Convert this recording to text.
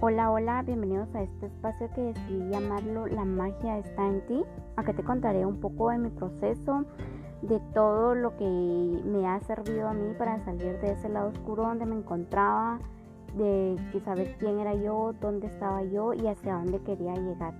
Hola, hola, bienvenidos a este espacio que decidí llamarlo La magia está en ti. Acá te contaré un poco de mi proceso, de todo lo que me ha servido a mí para salir de ese lado oscuro donde me encontraba, de saber quién era yo, dónde estaba yo y hacia dónde quería llegar.